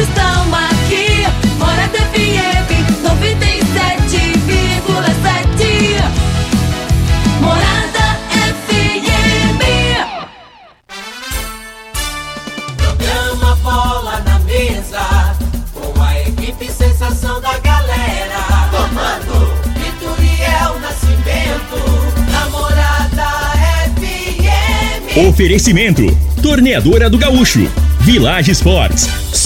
estão aqui. Morada FM 97,7. Morada FM. Programa Bola na Mesa, com a equipe sensação da galera. Comando Vitoriel Nascimento, namorada FM. Oferecimento: Torneadora do Gaúcho, Village Sports,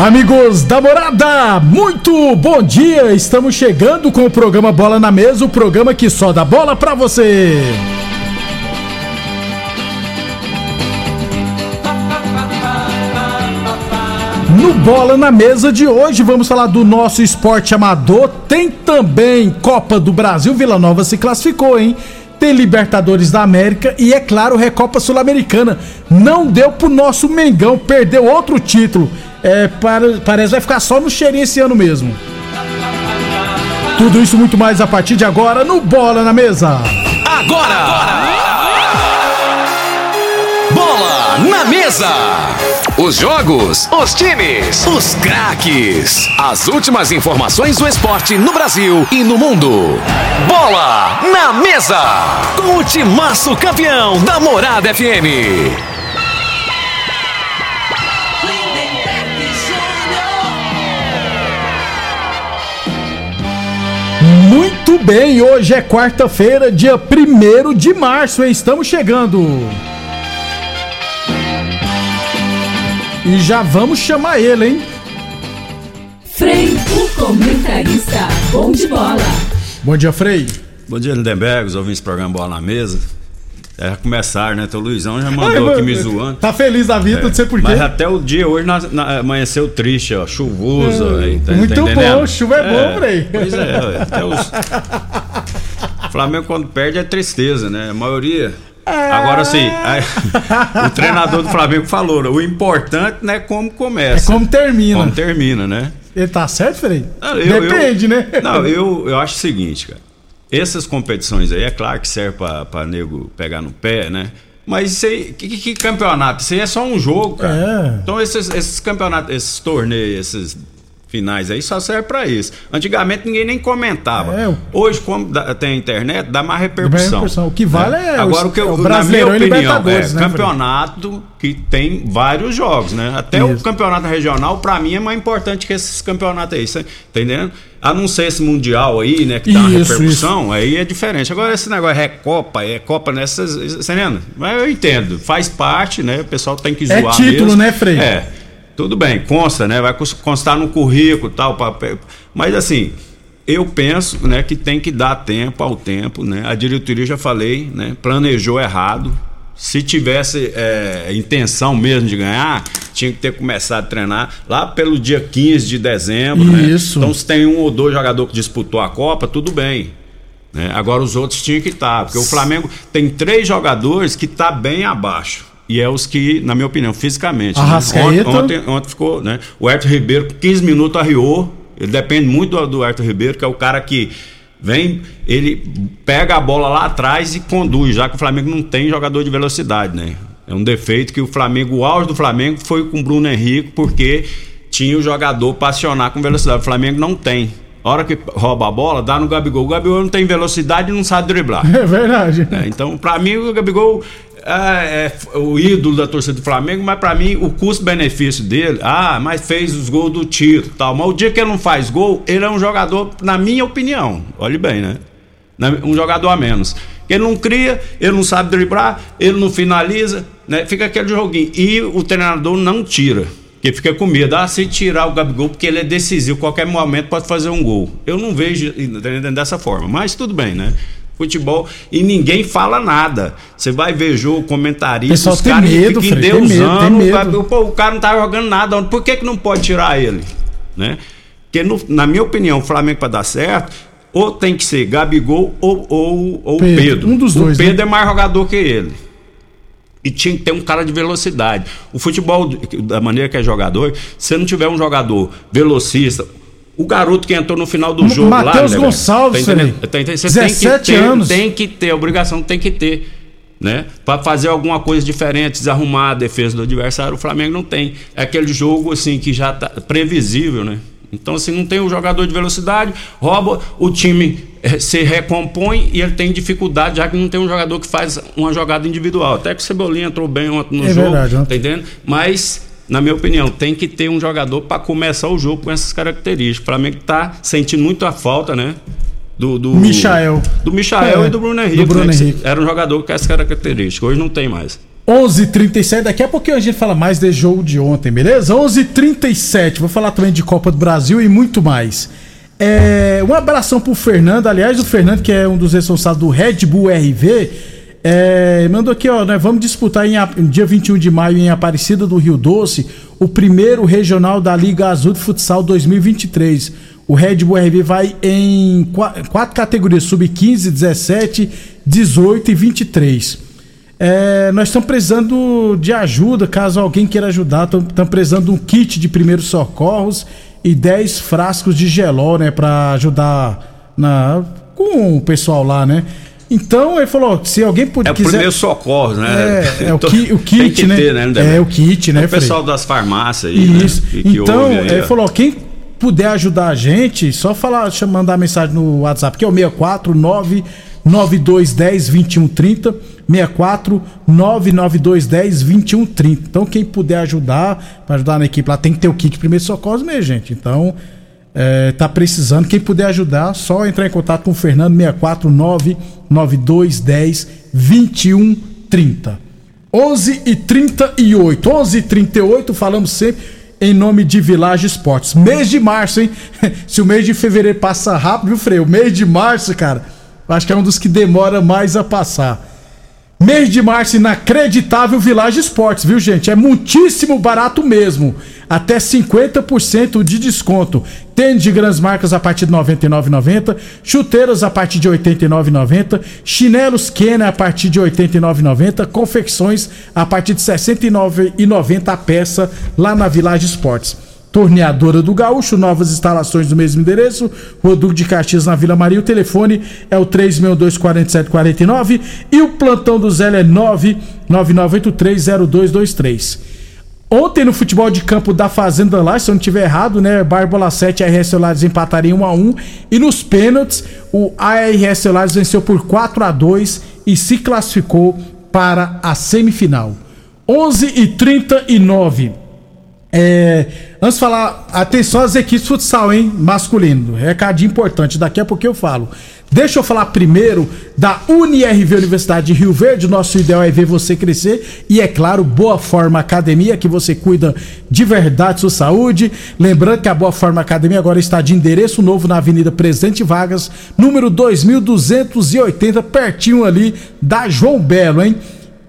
Amigos da morada, muito bom dia! Estamos chegando com o programa Bola na Mesa o programa que só dá bola pra você. No Bola na Mesa de hoje, vamos falar do nosso esporte amador. Tem também Copa do Brasil, Vila Nova se classificou, hein? Tem Libertadores da América e, é claro, Recopa Sul-Americana. Não deu pro nosso Mengão, perdeu outro título. É, para- parece vai ficar só no cheirinho esse ano mesmo. Tudo isso muito mais a partir de agora no Bola na Mesa. Agora! Bola na mesa! Os jogos, os times, os craques. As últimas informações do esporte no Brasil e no mundo. Bola na mesa! Com o timaço campeão da Morada FM. Muito bem, hoje é quarta-feira, dia 1 de março, hein? Estamos chegando. E já vamos chamar ele, hein? Frei, o comentarista. Bom de bola. Bom dia, Frei. Bom dia, Lindenberg, os ouvintes do programa Bola na Mesa. É começar, né? Então o Luizão já Ai, mandou mano, aqui me zoando. Tá feliz da vida, não sei porquê. Mas até o dia hoje na- na- amanheceu triste, ó, chuvoso. É, tá- muito tá bom, entendendo? chuva é bom, Frei. Pois é, até os... Flamengo quando perde é tristeza, né? A maioria. Agora sim, o treinador do Flamengo falou, né? o importante não é como É começa. como termina. como termina, né? Ele tá certo, Frei? Depende, eu- né? Não, eu, eu acho o seguinte, cara. Essas competições aí, é claro que serve pra, pra nego pegar no pé, né? Mas isso aí, que, que- que campeonato? Isso aí é só um jogo, cara. É. Então esses, esses campeonatos, esses torneios, esses finais aí só serve pra isso. Antigamente ninguém nem comentava. É, o- Hoje, como dá- tem internet, dá mais repercussão. repercussão. O que vale é o- Agora, o que é eu, o na minha opinião, é né, campeonato que tem vários jogos, né? Até o Isso. campeonato regional, pra mim, é mais importante que esses campeonatos aí, tá entendendo? A não ser esse mundial aí, né, que dá uma Isso, repercussão, aí é diferente. Agora, esse negócio é Copa, é Copa nessas. Você entendendo? Mas eu entendo, faz parte, né? O pessoal tem que É zoar título, mesmo. né, Frei? É. Tudo bem, consta, né? Vai cons- constar no currículo tal. pra- Mas assim. Eu penso né, que tem que dar tempo ao tempo. Né? A diretoria, já falei, né, planejou errado. Se tivesse é, intenção mesmo de ganhar, tinha que ter começado a treinar lá pelo dia 15 de dezembro. né? Isso. Então, se tem um ou dois jogadores que disputou a Copa, tudo bem. né? Agora os outros tinham que estar. Porque o Flamengo tem três jogadores que tá bem abaixo. E é os que, na minha opinião, fisicamente. né? Arrascaeta. Ontem, ontem, ontem ficou, né? O Herto Ribeiro, com 15 minutos, arriou. Ele depende muito do, do Herto Ribeiro, que é o cara que vem, ele pega a bola lá atrás e conduz, já que o Flamengo não tem jogador de velocidade, né? É um defeito que o Flamengo, o auge do Flamengo foi com o Bruno Henrique, porque tinha o jogador para acionar com velocidade. O Flamengo não tem. A hora que rouba a bola, dá no Gabigol. O Gabigol não tem velocidade e não sabe driblar. É verdade. É, então, pra mim, o Gabigol é, é o ídolo da torcida do Flamengo, mas pra mim, o custo-benefício dele, ah, mas fez os gols do e tal. Mas o dia que ele não faz gol, ele é um jogador, na minha opinião, olhe bem, né? Um jogador a menos. Ele não cria, ele não sabe driblar, ele não finaliza, né? Fica aquele joguinho. E o treinador não tira. Porque fica com medo, ah, se tirar o Gabigol, porque ele é decisivo, qualquer momento pode fazer um gol. Eu não vejo dessa forma, mas tudo bem, né? Futebol e ninguém fala nada. Você vai ver jogo, comentarista, Pessoal os caras medo, ficam medo, endeusando, medo. o pô, o cara não tá jogando nada, por que, que não pode tirar ele? Né? Porque, no- na minha opinião, o Flamengo para dar certo, ou tem que ser Gabigol ou, ou, ou Pedro, Pedro. um dos dois, O Pedro né? é mais jogador que ele. E tinha que ter um cara de velocidade. O futebol, da maneira que é jogador, se não tiver um jogador velocista, o garoto que entrou no final do jogo lá. Matheus né, velho? Gonçalves, tá entendendo? Frei. Tá entendendo? Você 17 tem que ter, anos. Tem que ter, a obrigação tem que ter. Né? Para fazer alguma coisa diferente, desarrumar a defesa do adversário, o Flamengo não tem. É aquele jogo assim que já tá previsível, né? Então, assim, não tem o jogador de velocidade, rouba, o time eh, se recompõe e ele tem dificuldade, já que não tem um jogador que faz uma jogada individual. Até que o Cebolinha entrou bem ontem no É jogo, verdade, tá entendendo? Mas, na minha opinião, tem que ter um jogador para começar o jogo com essas características. O Flamengo tá sentindo muito a falta, né? Do, do Michael. Do Michael É, e do Bruno do Henrique. Bruno né? Que Henrique. Era um jogador com essas características. Hoje não tem mais. 11:37 daqui a pouquinho a gente fala mais desse jogo de ontem, beleza? 11:37 vou falar também de Copa do Brasil e muito mais. É, um abração pro Fernando, aliás, o Fernando, que é um dos responsáveis do Red Bull RV, é, mandou aqui, ó, nós vamos disputar em, dia 21 de maio em Aparecida do Rio Doce o primeiro regional da Liga Azul de Futsal 2023. O Red Bull RV vai em qua- quatro categorias: sub-15, 17, 18 e 23. É, nós estamos precisando de ajuda, caso alguém queira ajudar. Estamos precisando de um kit de primeiros socorros e 10 frascos de gelol, né? Pra ajudar na, com o pessoal lá, né? Então ele falou: se alguém É puder. o primeiro socorro, né? É, é o, Então, ki- o kit, né? ter, né? É o kit, né, É o pessoal Frei? das farmácias aí, né? Isso. Que- que então, aí, ele ó. falou: quem puder ajudar a gente, só falar, mandar mensagem no WhatsApp, que é o 649 9210 2130. 64 99210 2130. Então, quem puder ajudar, para ajudar na equipe lá, tem que ter o kit primeiro socorro mesmo, gente. Então, é, tá precisando. Quem puder ajudar, só entrar em contato com o Fernando 649 9210 2130. 11 e 38 11 e 38 falamos sempre em nome de Village Esportes. Mês de março, hein? Se o mês de fevereiro passa rápido, viu, Freio? O mês de março, cara, acho que é um dos que demora mais a passar. Mês de março inacreditável Village Esportes, viu, gente? É muitíssimo barato mesmo. Até 50% de desconto. Tênis de grandes marcas a partir de R$ 99,90. Chuteiras a partir de R$ 89,90. Chinelos Kenner a partir de R$ 89,90. Confecções a partir de R$ 69,90 a peça lá na Village Esportes. Torneadora do Gaúcho, novas instalações do mesmo endereço, Rodrigo de Caxias na Vila Maria. O telefone é o 3624749 e o plantão do Zé é 999830223. Ontem no futebol de campo da Fazenda lá, se eu não tiver errado, né? Barbola 7 e ARS Celulares empatariam 1 a 1 e nos pênaltis o ARS Celulares venceu por 4 a 2 e se classificou para a semifinal. 11 e 39. É, antes de falar, atenção às equipes de futsal, hein? Masculino. Recadinho importante, daqui a pouco eu falo. Deixa eu falar primeiro da UniRV Universidade de Rio Verde. Nosso ideal é ver você crescer. E é claro, Boa Forma Academia, que você cuida de verdade sua saúde. Lembrando que a Boa Forma Academia agora está de endereço novo na Avenida Presidente Vargas, número 2280, pertinho ali da João Belo, hein?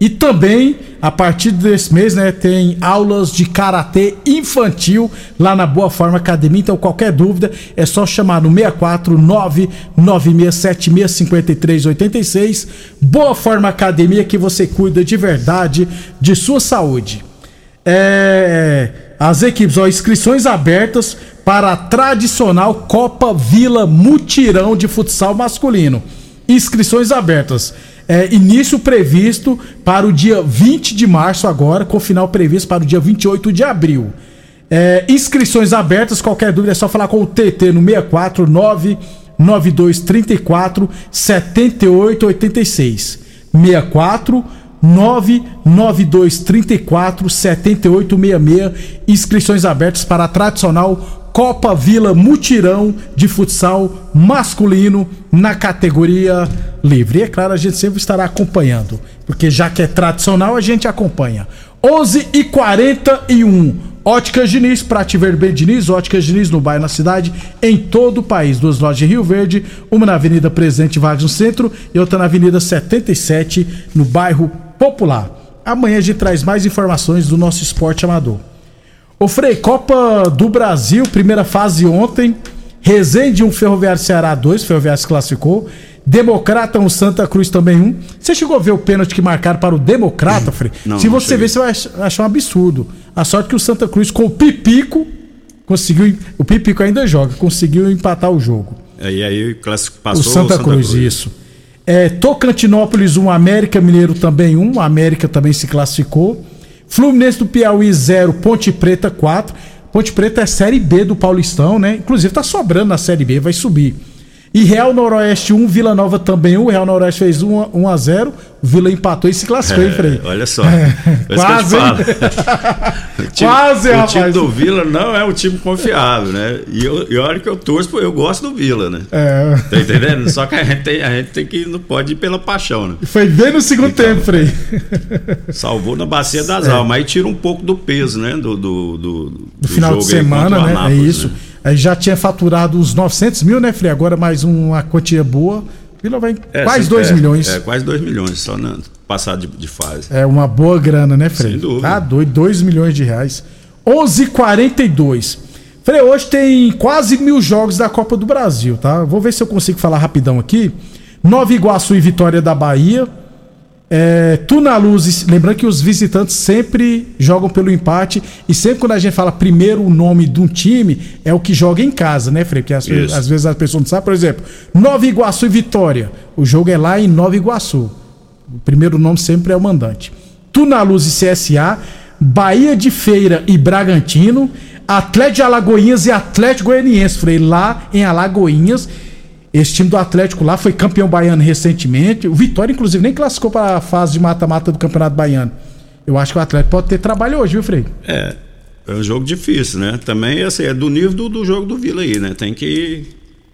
E também, a partir desse mês, né, tem aulas de karatê infantil lá na Boa Forma Academia. Então, qualquer dúvida é só chamar no 649 9676 5386. Boa Forma Academia que você cuida de verdade de sua saúde. É, as equipes, ó, inscrições abertas para a tradicional Copa Vila Mutirão de futsal masculino. Inscrições abertas. É, início previsto para o dia 20 de março agora, com final previsto para o dia 28 de abril. É, inscrições abertas, qualquer dúvida é só falar com o TT no 649 9234 7886. 64 99234 7866. Inscrições abertas para a tradicional Copa Vila Mutirão de futsal masculino na categoria livre. E é claro, a gente sempre estará acompanhando, porque já que é tradicional, a gente acompanha. 11 e 41 Óticas Diniz, Prate Vermelho Diniz, Óticas Diniz no bairro, na cidade, em todo o país. Duas lojas em Rio Verde, uma na Avenida Presidente Vargas no centro e outra na Avenida 77, no bairro Popular. Amanhã a gente traz mais informações do nosso esporte amador. Ô Frei, Copa do Brasil, primeira fase ontem. Resende 1, Ferroviário Ceará 2, Ferroviário se classificou. Democrata 1, Santa Cruz também 1. Você chegou a ver o pênalti que marcaram para o Democrata, Frei? Não, Se não você cheguei. ver, você vai ach- achar um absurdo. A sorte que o Santa Cruz, com o Pipico, conseguiu. O Pipico ainda joga, conseguiu empatar o jogo. Aí, aí classic- O passou Santa, Cruz, isso. É, Tocantinópolis 1, América Mineiro também 1. A América também se classificou. Fluminense do Piauí 0, Ponte Preta 4. Ponte Preta é Série B do Paulistão, né? Inclusive tá sobrando na Série B, vai subir. E Real Noroeste 1, Vila Nova também 1. O Real Noroeste fez 1, a- 1 a 0. O Vila empatou e se classificou, hein, Frei? É, olha só. É Quase. O time- Quase, O rapaz. time do Vila não é um time confiável, né? E, eu, e olha que eu torço, eu gosto do Vila, né? É, Tá entendendo? Só que a gente tem, a gente tem que não pode ir pela paixão, né? foi bem no segundo Então, tempo, Frei. Salvou na bacia das É. almas. Aí tira um pouco do peso, né? Do, do, do, do final de jogo aí semana, o né? É Anápolis, isso. né? Aí já tinha faturado uns 900 mil, né, Frei? Agora mais uma quantia boa. Vila vai É, quase sim, 2 é, milhões. É, É. quase 2 milhões, só na passada de, de fase. uma boa grana, né, Frei? Sem dúvida. Tá doido, 2 milhões de reais. 11:42. Frei, hoje tem quase mil jogos da Copa do Brasil, tá? Vou ver se eu consigo falar rapidão aqui. Nova Iguaçu e Vitória da Bahia. É, Tunaluzes, lembrando que os visitantes sempre jogam pelo empate e sempre quando a gente fala primeiro o nome de um time, é o que joga em casa, né, Frei? Porque às, às vezes as pessoas não sabem, por exemplo, Nova Iguaçu e Vitória. O jogo é lá em Nova Iguaçu. O primeiro nome sempre é o mandante. Tunaluz e CSA, Bahia de Feira e Bragantino, Atlético de Alagoinhas e Atlético Goianiense, Frei, lá em Alagoinhas. Esse time do Atlético lá foi campeão baiano recentemente. O Vitória, inclusive, nem classificou para a fase de mata-mata do Campeonato Baiano. Eu acho que o Atlético pode ter trabalho hoje, viu, Frei? É, é um jogo difícil, né? Também assim, é do nível do, do jogo do Vila aí, né? Tem que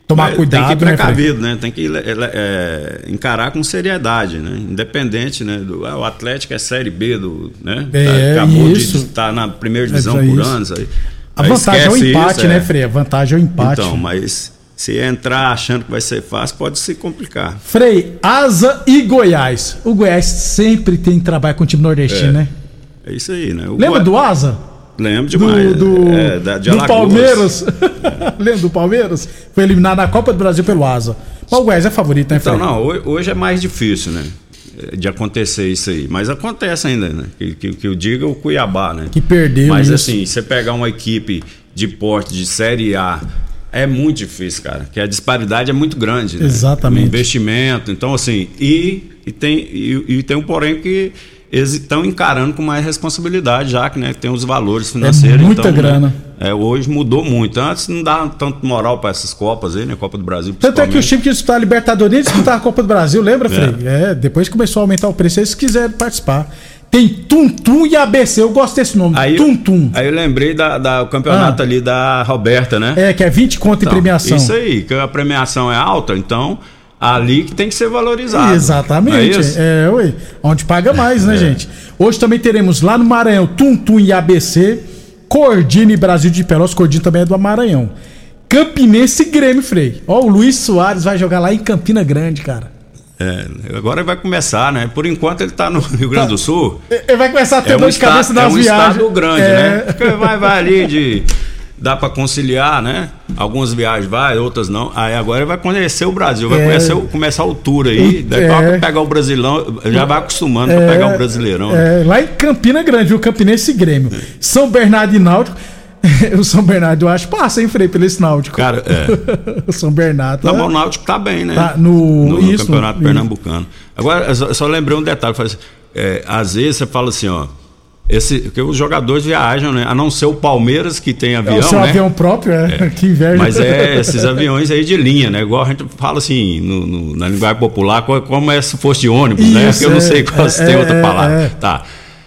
Tomar é, cuidado, tem que ir né, precavido, né? Tem que é, é, encarar com seriedade, né? Independente, né? Do, ah, o Atlético é série B do, né? É, Acabou isso. de estar na primeira divisão É, por isso. anos aí. A Aí vantagem é o empate, isso, né, é. Frei? A vantagem é o empate. Então, mas se entrar achando que vai ser fácil, pode se complicar. Frei, Asa e Goiás. O Goiás sempre tem trabalho com o time nordestino, É. né? É isso aí, né? O Lembra Goi- do Asa? Lembro Do, demais. do, é, da, de do. Palmeiras. Lembra do Palmeiras? Foi eliminado na Copa do Brasil pelo Asa. Mas o Goiás é favorito, né, Frei? Então, não, hoje, hoje é mais difícil, né? De acontecer isso aí. Mas acontece ainda, né? Que, que, que eu diga o Cuiabá, né? Que perdeu Mas isso. assim, você pegar uma equipe de porte de Série A é muito difícil, cara. Que a disparidade é muito grande, né? Exatamente. O investimento. Então, assim, e, e, tem, e, e tem um porém que eles estão encarando com mais responsabilidade, já que né, tem os valores financeiros. muita então, né, grana. é, hoje mudou muito. Antes não dá tanto moral para essas Copas aí, né? Copa do Brasil. Tanto é que principalmente. times que disputaram a Libertadores disputaram a Copa do Brasil, lembra, Frei? É, depois começou a aumentar o preço, eles quiseram participar. Tem Tum Tum e ABC, eu gosto desse nome. Aí, Tum Tum. aí eu lembrei da, da- o campeonato Ah. ali da Roberta, né? É, que é 20 conto em Então, premiação. Isso aí, que a premiação é alta, então ali que tem que ser valorizado. Exatamente. É? É, ué. Onde paga mais, né, gente? Hoje também teremos lá no Maranhão Tum Tum e ABC, Cordini e Brasil de Pelotas. Cordini também é do Maranhão. Campinense e Grêmio, Frei. Ó, o Luiz Soares vai jogar lá em Campina Grande, cara. É, agora vai começar, né? Por enquanto ele tá no Rio Grande do Sul. Ele vai começar a ter É um, dor de cabeça é nas um viagens. estado grande, É. né? Porque vai, vai ali de. Dá pra conciliar, né? Algumas viagens vai, outras não. Aí agora ele vai conhecer o Brasil, vai É. conhecer, o- começar o tour aí. Daqui a É. pouco pegar o Brasilão, já vai acostumando pra pegar o Brasileirão. né? É, lá em Campina Grande, viu? Campinense Grêmio. São Bernardo e Náutico. o São Bernardo, eu acho, passa, hein, Frei, pelo esse Náutico. Cara, é. o São Bernardo. Tá tá- o Náutico tá bem, né? Tá, no- no, no isso, campeonato no- pernambucano. Agora, eu só, só lembrei um detalhe. assim, é, às vezes você fala assim, ó. Esse, porque os jogadores viajam, né? A não ser o Palmeiras, que tem É avião, o seu né? avião próprio, é. que inveja. Mas é esses aviões aí de linha, né? Igual a gente fala assim, no- no- na linguagem popular, co- como é se fosse de ônibus, né? Isso, Porque eu não é, sei qual se é, tem outra é, palavra. é. Tá.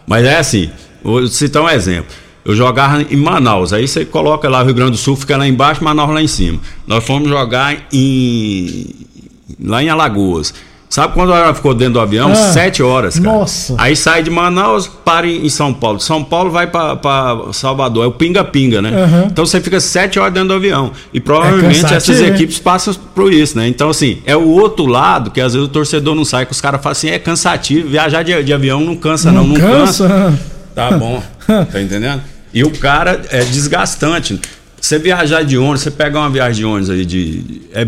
Mas é assim, vou citar um exemplo. Eu jogava em Manaus, aí você coloca lá o Rio Grande do Sul, fica lá embaixo, Manaus lá em cima. Nós fomos jogar em lá em Alagoas. Sabe quando ela ficou dentro do avião? Ah, Sete horas, cara. nossa. Aí sai de Manaus, para em São Paulo. São Paulo vai pra Salvador. É o pinga-pinga, né? Aham. Então você fica sete horas dentro do avião. E provavelmente cansativo, essas equipes passam por isso, né? Então, assim, é o outro lado que às vezes o torcedor não sai, que os caras falam assim, é cansativo. Viajar de, de avião não cansa, não. Não, cansa? Tá bom. tá entendendo? E o cara é desgastante. Você viajar de ônibus, você pegar uma viagem de ônibus aí de. É,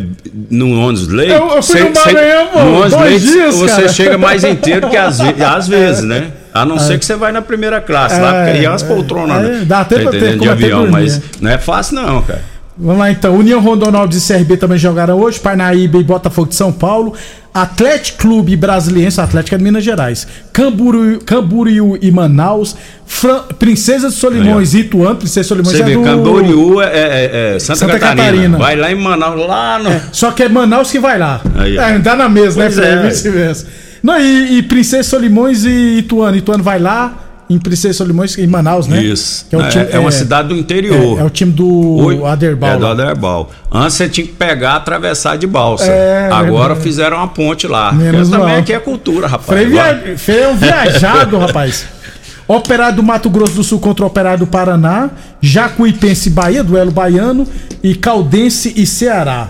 no ônibus leite. Eu- eu fui você- no Maranhão, pô, no ônibus leite, dias, você cara. chega mais inteiro que às, às vezes, né? A não ser que você vai na primeira classe, lá, É, porque aí é umas poltronas, é, né? dá até pra ter? De avião, mas é. não é fácil, não, cara. Vamos lá então. União Rondonópolis e CRB também jogaram hoje. Parnaíba e Botafogo de São Paulo. Atlético Clube Brasiliense, Atlético é de Minas Gerais. Camburu, Camboriú e Manaus. Fran- Princesa de Solimões e Ituano. Princesa de Solimões Você é vê, do... Camboriú é, é- é Santa, Santa Catarina. Catarina. Vai lá em Manaus, lá no. Só que é Manaus que vai lá. Aí, é, dá na Pois né, Fred? é. Vice-versa. Não, e, e Princesa de Solimões e Ituano. Ituano vai lá em Princesa Solimões em Manaus, né? Isso. É, é, é uma cidade do interior. É, é o time do Oi? Aderbal. É do. Aderbal. Antes você tinha que pegar, atravessar de balsa. É, Agora fizeram uma ponte lá. Menos também mal. aqui é cultura, rapaz. Vai. via... É um viajado, rapaz. Operário do Mato Grosso do Sul contra o Operário do Paraná, Jacuipense e Bahia, duelo baiano, e Caldense e Ceará.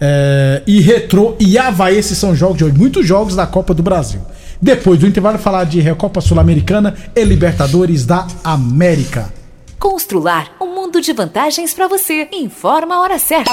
É, e Retrô e Havaí, esses são jogos de hoje, muitos jogos da Copa do Brasil. Depois do intervalo, falar de Recopa Sul-Americana e Libertadores da América. Constrular um mundo de vantagens para você. Informa a hora certa.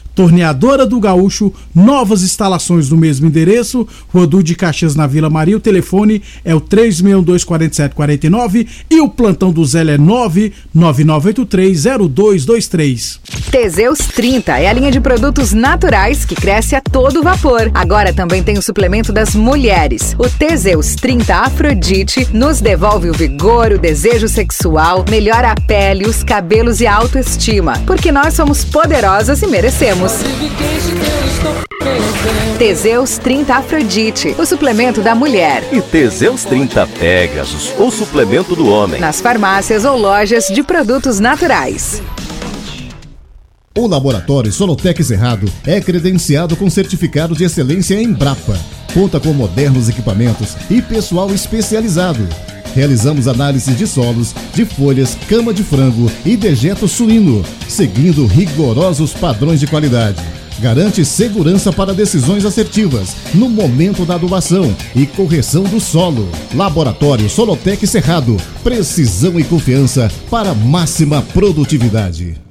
Torneadora do Gaúcho, novas instalações no mesmo endereço, Rodu de Caxias na Vila Maria. O telefone é o 3624749 e o plantão do Zé é 999830223. Teseus 30 é a linha de produtos naturais que cresce a todo vapor. Agora também tem o suplemento das mulheres. O Teseus 30 Afrodite nos devolve o vigor, o desejo sexual, melhora a pele, os cabelos e a autoestima. Porque nós somos poderosas e merecemos. Teseus 30 Afrodite, o suplemento da mulher. E Teseus 30 Pegasus, o suplemento do homem. Nas farmácias ou lojas de produtos naturais. O Laboratório Solotec Cerrado é credenciado com certificado de excelência em Brapa. Conta com modernos equipamentos e pessoal especializado. Realizamos análises de solos, de folhas, cama de frango e dejeto suíno, seguindo rigorosos padrões de qualidade. Garante segurança para decisões assertivas no momento da adubação e correção do solo. Laboratório Solotec Cerrado. Precisão e confiança para máxima produtividade.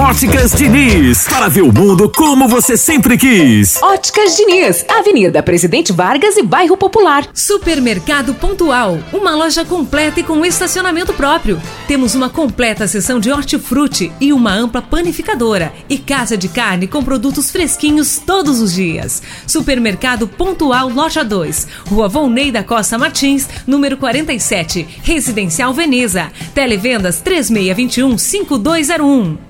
Óticas Diniz, para ver o mundo como você sempre quis. Óticas Diniz, Avenida Presidente Vargas e Bairro Popular. Supermercado Pontual, uma loja completa e com estacionamento próprio. Temos uma completa seção de hortifruti e uma ampla panificadora e casa de carne com produtos fresquinhos todos os dias. Supermercado Pontual Loja 2, Rua Volney da Costa Martins, número 47, Residencial Veneza. Televendas 3621 5201.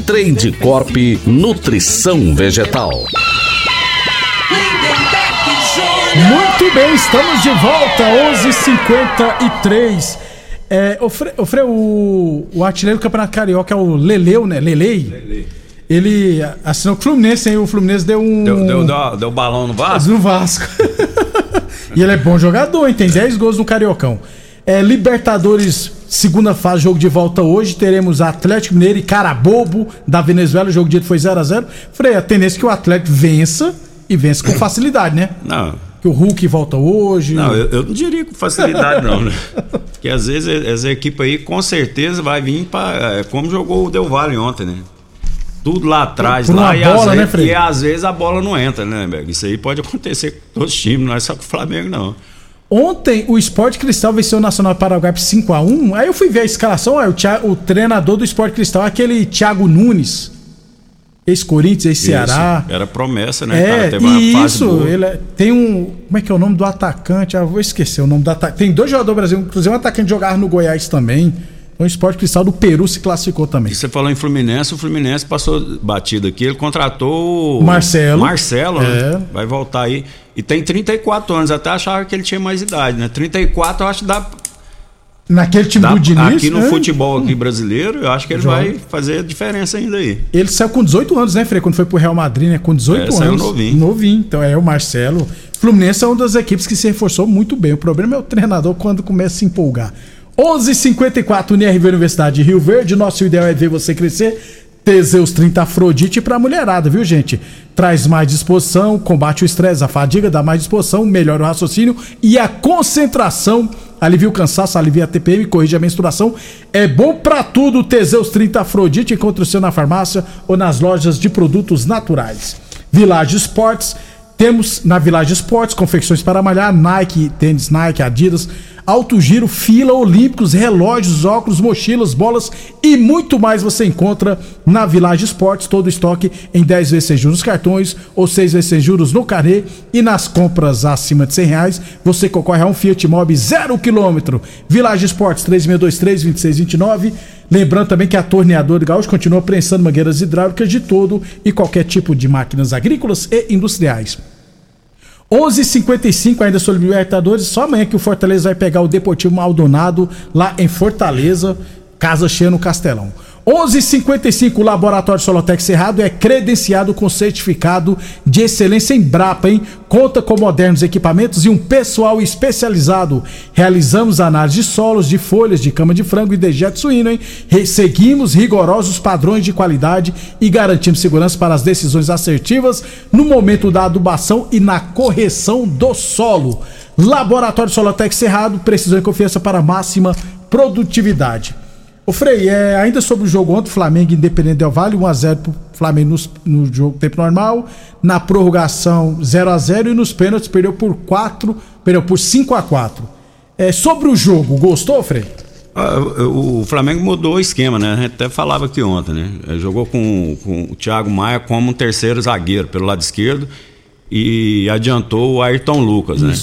Trade Corp Nutrição Vegetal. Muito bem, estamos de volta, 11:53. É, o, Fre, o, Fre, o, o artilheiro do Campeonato Carioca é o Leleu, né? Lelei. Ele assinou o Fluminense, hein? O Fluminense deu um. Deu, deu, deu, deu balão no Vasco? No Vasco. e ele é bom jogador, hein? Tem 10 gols no Cariocão. É, Libertadores, segunda fase, jogo de volta hoje. Teremos Atlético Mineiro e Carabobo da Venezuela. O jogo de foi 0x0. Falei, a tendência é que o Atlético vença e vence com facilidade, né? Não. Que o Hulk volta hoje. Não, eu, eu não diria com facilidade, não, né? Porque às vezes essa equipe aí com certeza vai vir para. É, como jogou o Del Valle ontem, né? Tudo lá atrás, Por lá, e, bola, às né, vezes, e às vezes a bola não entra, né, Berg? Isso aí pode acontecer com todos os times, não é só com o Flamengo, não. Ontem o Sport Cristal venceu o Nacional Paraguai por 5x1. Aí eu fui ver a escalação, aí o, o treinador do Sport Cristal aquele Thiago Nunes. Ex-Corinthians, ex-Ceará. Era promessa, né, É, cara? E isso, ele é- tem um. Como é que é o nome do atacante? Ah, vou esquecer o nome do atacante. Tem dois jogadores brasileiros, inclusive um atacante jogava no Goiás também. Então o Sport Cristal do Peru se classificou também. E você falou em Fluminense, o Fluminense passou batido aqui, ele contratou O Marcelo. Marcelo, né? É. Vai voltar aí. E tem 34 anos, até achava que ele tinha mais idade, né? 34 eu acho que dá, Naquele time dá do Diniz. aqui no né? futebol aqui brasileiro, eu acho que ele Joga. vai fazer a diferença ainda aí. Ele saiu com 18 anos, né, Frei? Quando foi pro Real Madrid, né? Com 18 É, saiu anos. novinho. Novinho. Então é o Marcelo. Fluminense é uma das equipes que se reforçou muito bem. O problema é o treinador quando começa a se empolgar. 11:54 UNIRV Universidade de Rio Verde. Nosso ideal é ver você crescer. Teseus 30 Afrodite pra mulherada, viu, gente? Traz mais disposição, combate o estresse, a fadiga, dá mais disposição, melhora o raciocínio e a concentração. Alivia o cansaço, alivia a TPM, corrige a menstruação. É bom pra tudo Teseus 30 Afrodite. Encontre o seu na farmácia ou nas lojas de produtos naturais. Village Sports. Temos na Village Esportes confecções para malhar, Nike, tênis Nike, Adidas, Alto Giro, Fila, Olímpicos, relógios, óculos, mochilas, bolas e muito mais você encontra na Village Esportes, todo estoque em 10 vezes sem juros nos cartões ou 6 vezes sem juros no carnê e nas compras acima de 100 reais você concorre a um Fiat Mobi 0 km. Village Esportes 3623-2629 Lembrando também que a torneadora Gaúcho continua prensando mangueiras hidráulicas de todo e qualquer tipo de máquinas agrícolas e industriais. 11:55 ainda sobre Libertadores. Só amanhã que o Fortaleza vai pegar o Deportivo Maldonado lá em Fortaleza, casa cheia no Castelão. 11:55 o Laboratório Solotec Cerrado é credenciado com certificado de excelência em Brapa, hein? Conta com modernos equipamentos e um pessoal especializado. Realizamos análise de solos, de folhas, de cama de frango e dejeto suíno, hein? Seguimos rigorosos padrões de qualidade e garantimos segurança para as decisões assertivas no momento da adubação e na correção do solo. Laboratório Solotec Cerrado, precisão e confiança para máxima produtividade. Ô Frei, é, ainda sobre o jogo ontem, Flamengo Independente Del Vale, 1x0 pro Flamengo nos- no, jogo tempo normal, na prorrogação 0x0 e nos pênaltis perdeu por 4, perdeu por 5x4. É, sobre o jogo, gostou, Frei? Ah, O Flamengo mudou o esquema, né? A gente até falava aqui ontem, né? Ele Jogou com, com o Thiago Maia como um terceiro zagueiro pelo lado esquerdo e adiantou o Ayrton Lucas, né?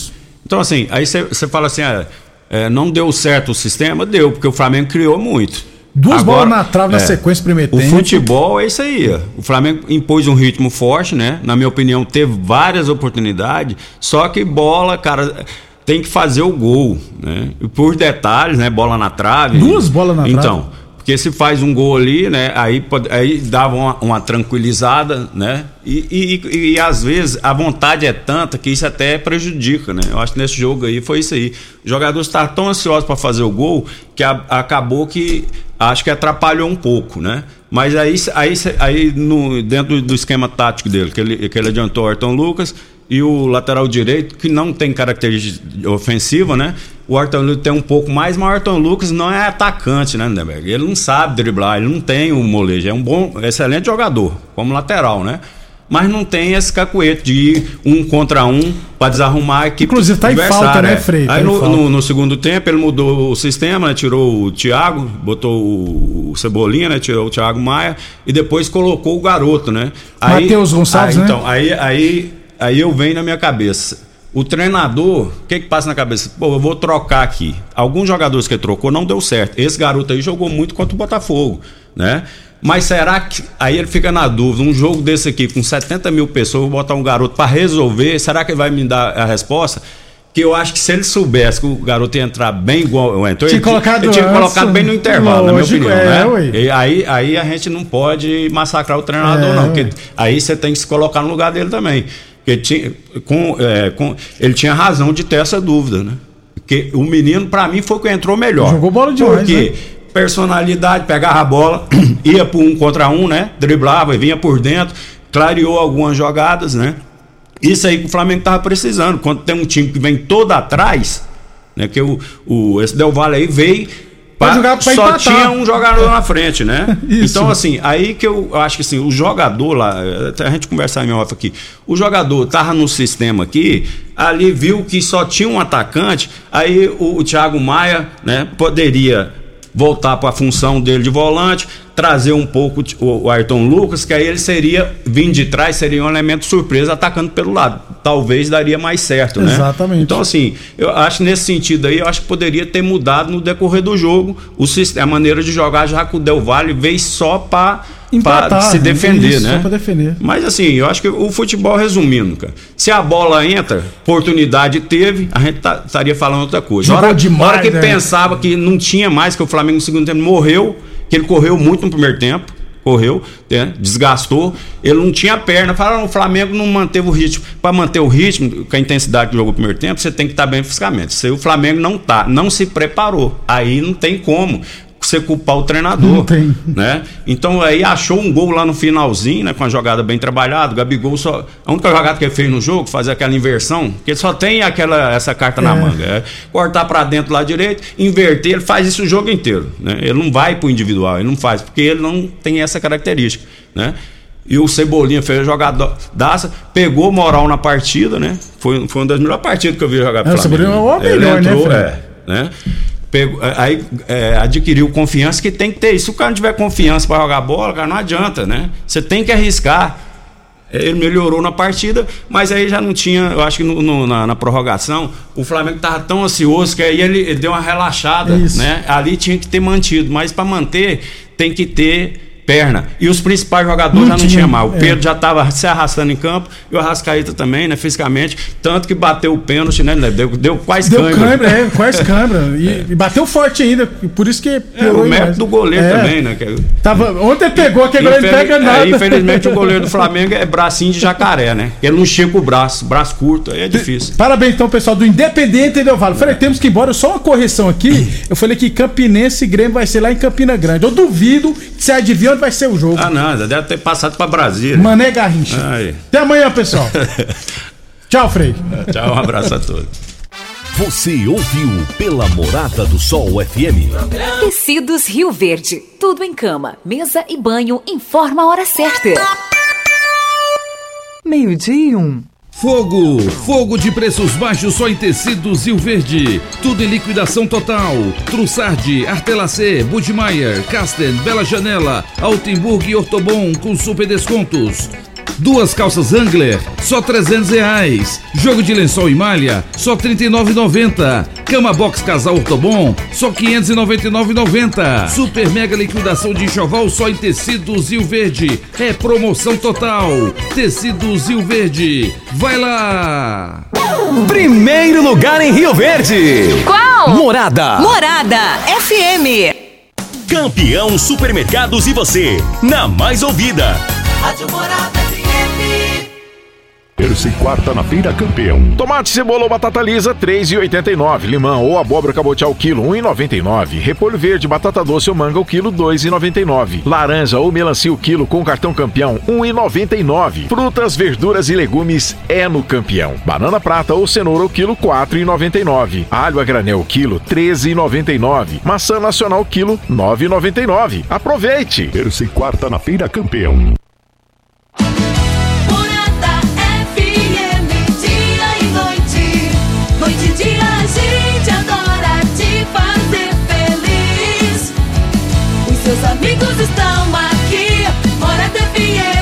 Então, assim, aí você fala assim, ah, é, não deu certo o sistema? Deu, porque o Flamengo criou muito. Duas bolas na trave na sequência, primeiro O futebol é isso aí. ó. O Flamengo impôs um ritmo forte, né? Na minha opinião, teve várias oportunidades, só que bola, cara, tem que fazer o gol, né? E por detalhes, né? Bola na trave. Duas bolas na trave. Então, porque se faz um gol ali, né? Aí, pode- aí dava uma, uma tranquilizada, né? E, e, e- e, às vezes a vontade é tanta que isso até prejudica, né? Eu acho que nesse jogo aí foi isso aí. Os jogadores estavam tão ansiosos para fazer o gol que a- acabou que acho que atrapalhou um pouco, né? Mas aí, aí, aí no, dentro do esquema tático dele, que ele, que ele adiantou o Ayrton Lucas e o lateral direito, que não tem característica ofensiva, né? O Ayrton Lucas tem um pouco mais, mas o Ayrton Lucas não é atacante, né, Lindenberg? Ele não sabe driblar, ele não tem o molejo. É um bom, excelente jogador, como lateral, né? Mas não tem esse cacuete de ir um contra um para desarrumar a equipe. Inclusive, tá em falta, né. Frei? Tá Aí em no, no- no segundo tempo ele mudou o sistema, né? Tirou o Thiago, botou o Cebolinha, né? Tirou o Thiago Maia e depois colocou o garoto, né? Matheus Gonçalves, aí, né? Então, aí, aí, aí eu venho na minha cabeça. O treinador, o que que passa na cabeça? Pô, eu vou trocar aqui. Alguns jogadores que ele trocou não deu certo. Esse garoto aí jogou muito contra o Botafogo, né? Mas será que. Aí ele fica na dúvida: um jogo desse aqui com 70 mil pessoas, vou botar um garoto para resolver, será que ele vai me dar a resposta? Que eu acho que se ele soubesse que o garoto ia entrar bem igual entrou, Tinha colocado ele tinha antes. colocado bem no intervalo, na minha Lógico, opinião. é, né? E aí, aí a gente não pode massacrar o treinador, É, não. Porque aí você tem que se colocar no lugar dele também. Porque tinha, com, é, com- ele tinha razão de ter essa dúvida, né? Porque o menino, pra mim, foi o que entrou melhor. Jogou bola demais, Porque né? personalidade, pegava a bola, ia por um contra um, né? Driblava, vinha por dentro, clareou algumas jogadas, né? Isso aí que o Flamengo tava precisando. Quando tem um time que vem todo atrás, né? Que o, o, esse Del Valle aí veio. Pra jogar pra só empatar. tinha um jogador na frente, né? Isso. Então, assim, aí que eu acho que assim, o jogador lá, até a gente conversar em off aqui, o jogador tava no sistema aqui, ali viu que só tinha um atacante, aí o, o Thiago Maia, né, poderia voltar para a função dele de volante, trazer um pouco o, Ayrton Lucas, que aí ele seria, vindo de trás, seria um elemento surpresa atacando pelo lado. Talvez daria mais certo, né? Exatamente. Então, assim, eu acho nesse sentido aí, eu acho que poderia ter mudado no decorrer do jogo o sistema, a maneira de jogar, já que o Del Valle veio só para Empatar, se defender, isso, né? Só pra defender. Mas assim, eu acho que o futebol, resumindo, cara, se a bola entra, oportunidade teve, a gente tá- estaria falando outra coisa. Jogou hora, demais, hora que né? pensava que não tinha mais, que o Flamengo no segundo tempo morreu, que ele correu muito no primeiro tempo, correu, né, desgastou, ele não tinha perna. Falaram, o Flamengo não manteve o ritmo. Para manter o ritmo, com a intensidade que jogou no primeiro tempo, você tem que estar bem fisicamente. Se o Flamengo não tá, não se preparou, aí não tem como você culpar o treinador, Não tem. né? Então aí achou um gol lá no finalzinho, né, com a jogada bem trabalhada. O Gabigol só a única jogada que ele fez no jogo, fazer aquela inversão, que ele só tem aquela essa carta na É. manga, é cortar para dentro lá direito, inverter, ele faz isso o jogo inteiro, né? Ele não vai pro individual, ele não faz, porque ele não tem essa característica, né? E o Cebolinha fez a jogada daça, pegou moral na partida, né? Foi, foi uma das melhores partidas que eu vi jogar pro É, o Flamengo. Cebolinha é o Ele melhor, né, entrou, Fred? é, né? Pegou, aí é, adquiriu confiança que tem que ter. Se o cara não tiver confiança para jogar bola, cara, não adianta, né? Você tem que arriscar. Ele melhorou na partida, mas aí já não tinha, eu acho que no- no- na, na prorrogação, o Flamengo estava tão ansioso que aí ele, ele deu uma relaxada, Isso. né? Ali tinha que ter mantido, mas para manter tem que ter perna. E os principais jogadores Não já não tinha, tinha mal. O é. Pedro já estava se arrastando em campo e o Arrascaeta também, né, fisicamente. Tanto que bateu o pênalti, né? Deu, deu quase Deu câimbra. câimbra, é, quase câimbra. E, e bateu forte ainda, por isso que É, o mérito do goleiro É. também, né? que- Tava, ontem pegou, que agora ele Infeliz- pega é, nada. infelizmente o goleiro do Flamengo é bracinho de jacaré, né? Ele não estica o braço, braço curto, aí é difícil. Parabéns então, pessoal do Independente Del Vale. Falei, temos que ir embora. Só uma correção aqui. Eu falei que Campinense e Grêmio vai ser lá em Campina Grande. Eu duvido que você adivinha vai ser o jogo. Ah, não, já deve ter passado pra Brasília. Mané Garrincha. Aí. Até amanhã, pessoal. Tchau, Frei. Tchau, um abraço a todos. Você ouviu pela Morada do Sol FM. Tecidos Rio Verde. Tudo em cama, mesa e banho. Informa a hora certa. Meio-dia e um. Fogo! Fogo de preços baixos só em tecidos Rio Verde. Tudo em liquidação total. Trussardi, Artelacê, Budmeier, Casten, Bela Janela, Altenburg e Ortobon com super descontos. Duas calças Angler, só 300 reais. Jogo de lençol e malha, só 39,90. Cama box casal Ortobon, só 599,90. Super mega liquidação de enxoval só em tecidos Rio Verde. É promoção total. Tecidos Rio Verde. Vai lá! Primeiro lugar em Rio Verde. Qual? Morada. Morada FM. Campeão Supermercados e você, na mais ouvida. Rádio Morada. Terça e quarta na feira campeão. Tomate, cebola ou batata lisa, 3,89. Limão ou abóbora cabotial quilo, 1,99. Repolho verde, batata doce ou manga o quilo, 2,99. Laranja ou melancia o quilo com cartão campeão, 1,99. Frutas, verduras e legumes é no campeão. Banana prata ou cenoura o quilo, 4,99. Alho a granel quilo, 13,99. Maçã nacional quilo, 9,99. Aproveite! Terça e quarta na feira campeão. Estão aqui. Morada FM